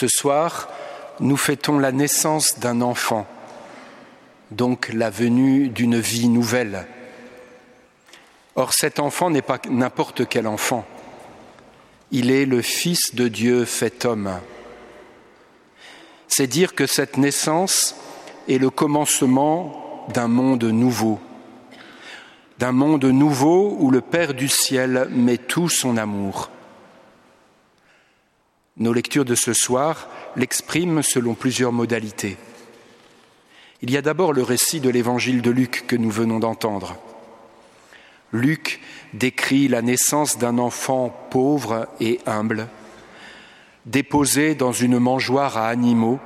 Ce soir, nous fêtons la naissance d'un enfant, donc la venue d'une vie nouvelle. Or cet enfant n'est pas n'importe quel enfant. Il est le Fils de Dieu fait homme. C'est dire que cette naissance est le commencement d'un monde nouveau, d'un monde nouveau où le Père du ciel met tout son amour. Nos lectures de ce soir l'expriment selon plusieurs modalités. Il y a d'abord le récit de l'évangile de Luc que nous venons d'entendre. Luc décrit la naissance d'un enfant pauvre et humble, déposé dans une mangeoire à animaux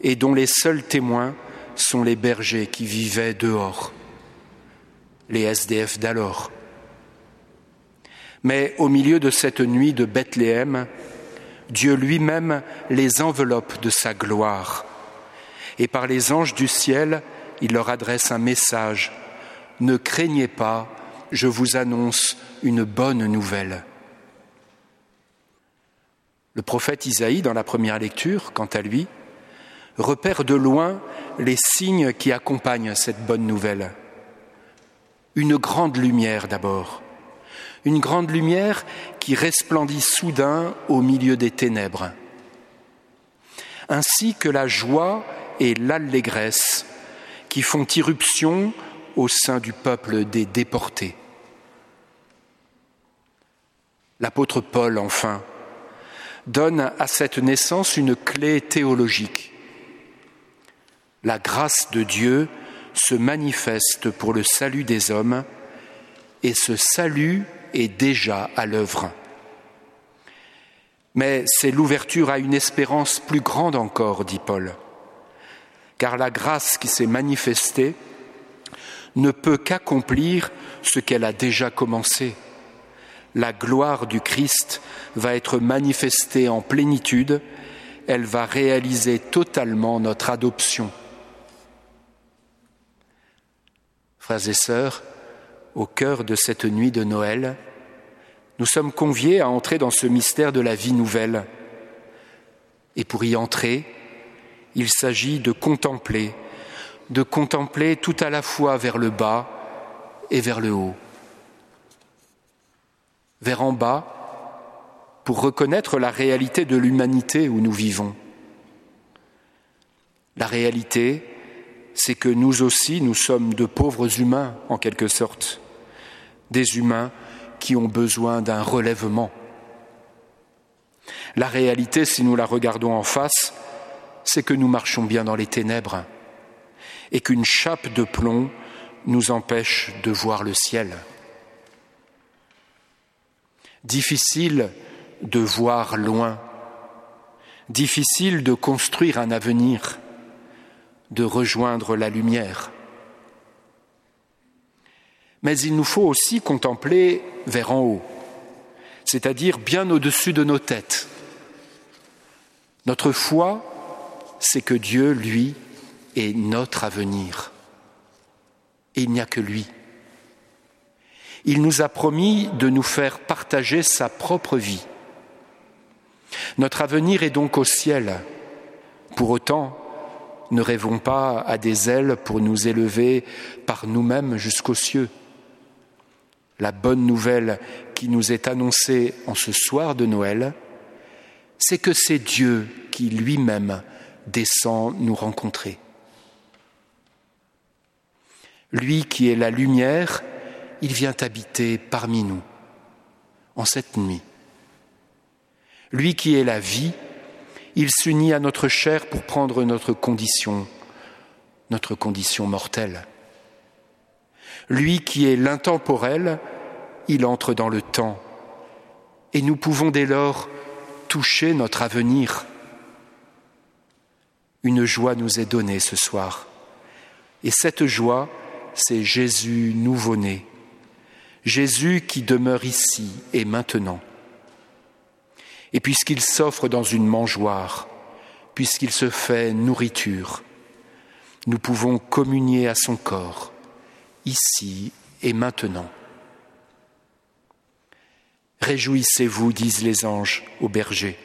et dont les seuls témoins sont les bergers qui vivaient dehors, les SDF d'alors. Mais au milieu de cette nuit de Bethléem, Dieu lui-même les enveloppe de sa gloire. Et par les anges du ciel, il leur adresse un message. Ne craignez pas, je vous annonce une bonne nouvelle. Le prophète Isaïe, dans la première lecture, quant à lui, repère de loin les signes qui accompagnent cette bonne nouvelle. Une grande lumière d'abord, une grande lumière qui resplendit soudain au milieu des ténèbres, ainsi que la joie et l'allégresse qui font irruption au sein du peuple des déportés. L'apôtre Paul, enfin, donne à cette naissance une clé théologique. La grâce de Dieu se manifeste pour le salut des hommes et ce salut est déjà à l'œuvre. Mais c'est l'ouverture à une espérance plus grande encore, dit Paul, car la grâce qui s'est manifestée ne peut qu'accomplir ce qu'elle a déjà commencé. La gloire du Christ va être manifestée en plénitude, elle va réaliser totalement notre adoption. Frères et sœurs, au cœur de cette nuit de Noël, nous sommes conviés à entrer dans ce mystère de la vie nouvelle. Et pour y entrer, il s'agit de contempler, de contempler tout à la fois vers le bas et vers le haut. Vers en bas, pour reconnaître la réalité de l'humanité où nous vivons. La réalité, c'est que nous aussi, nous sommes de pauvres humains, en quelque sorte des humains qui ont besoin d'un relèvement. La réalité, si nous la regardons en face, c'est que nous marchons bien dans les ténèbres et qu'une chape de plomb nous empêche de voir le ciel. Difficile de voir loin, difficile de construire un avenir, de rejoindre la lumière mais il nous faut aussi contempler vers en haut, c'est-à-dire bien au-dessus de nos têtes. Notre foi, c'est que Dieu, lui, est notre avenir. Et il n'y a que lui. Il nous a promis de nous faire partager sa propre vie. Notre avenir est donc au ciel. Pour autant, ne rêvons pas à des ailes pour nous élever par nous-mêmes jusqu'aux cieux. La bonne nouvelle qui nous est annoncée en ce soir de Noël, c'est que c'est Dieu qui lui-même descend nous rencontrer. Lui qui est la lumière, il vient habiter parmi nous en cette nuit. Lui qui est la vie, il s'unit à notre chair pour prendre notre condition, notre condition mortelle. Lui qui est l'intemporel, il entre dans le temps. Et nous pouvons dès lors toucher notre avenir. Une joie nous est donnée ce soir. Et cette joie, c'est Jésus nouveau-né. Jésus qui demeure ici et maintenant. Et puisqu'il s'offre dans une mangeoire, puisqu'il se fait nourriture, nous pouvons communier à son corps ici et maintenant. Réjouissez-vous, disent les anges aux bergers.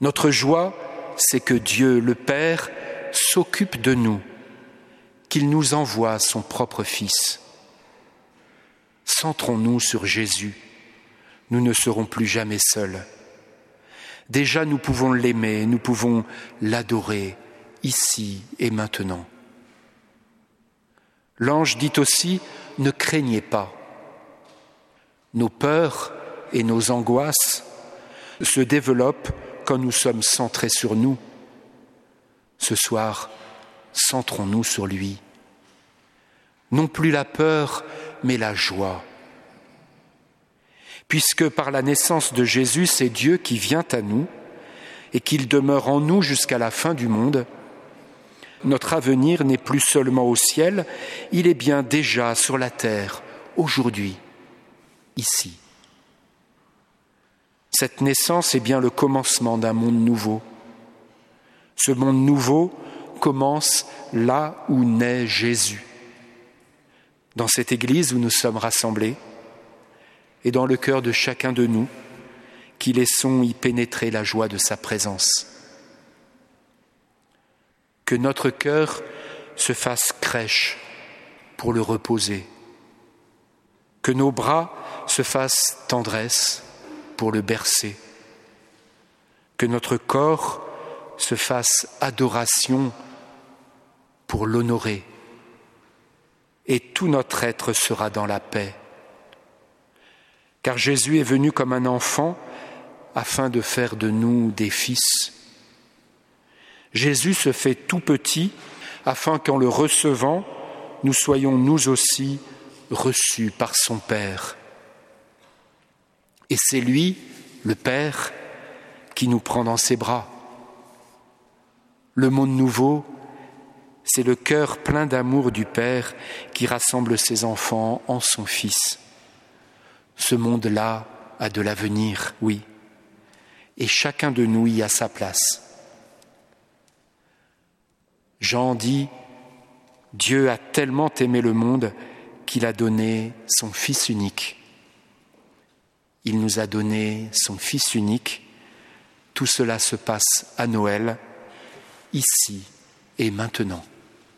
Notre joie, c'est que Dieu le Père s'occupe de nous, qu'il nous envoie son propre Fils. Centrons-nous sur Jésus, nous ne serons plus jamais seuls. Déjà nous pouvons l'aimer, nous pouvons l'adorer ici et maintenant. L'ange dit aussi, ne craignez pas. Nos peurs et nos angoisses se développent quand nous sommes centrés sur nous. Ce soir, centrons-nous sur lui. Non plus la peur, mais la joie. Puisque par la naissance de Jésus, c'est Dieu qui vient à nous et qu'il demeure en nous jusqu'à la fin du monde, notre avenir n'est plus seulement au ciel, il est bien déjà sur la terre, aujourd'hui, ici. Cette naissance est bien le commencement d'un monde nouveau. Ce monde nouveau commence là où naît Jésus, dans cette Église où nous sommes rassemblés et dans le cœur de chacun de nous qui laissons y pénétrer la joie de sa présence. Que notre cœur se fasse crèche pour le reposer, que nos bras se fassent tendresse pour le bercer, que notre corps se fasse adoration pour l'honorer, et tout notre être sera dans la paix. Car Jésus est venu comme un enfant afin de faire de nous des fils. Jésus se fait tout petit afin qu'en le recevant, nous soyons nous aussi reçus par son Père. Et c'est lui, le Père, qui nous prend dans ses bras. Le monde nouveau, c'est le cœur plein d'amour du Père qui rassemble ses enfants en son Fils. Ce monde-là a de l'avenir, oui, et chacun de nous y a sa place. Jean dit, Dieu a tellement aimé le monde qu'il a donné son Fils unique il nous a donné son Fils unique. Tout cela se passe à Noël, ici et maintenant.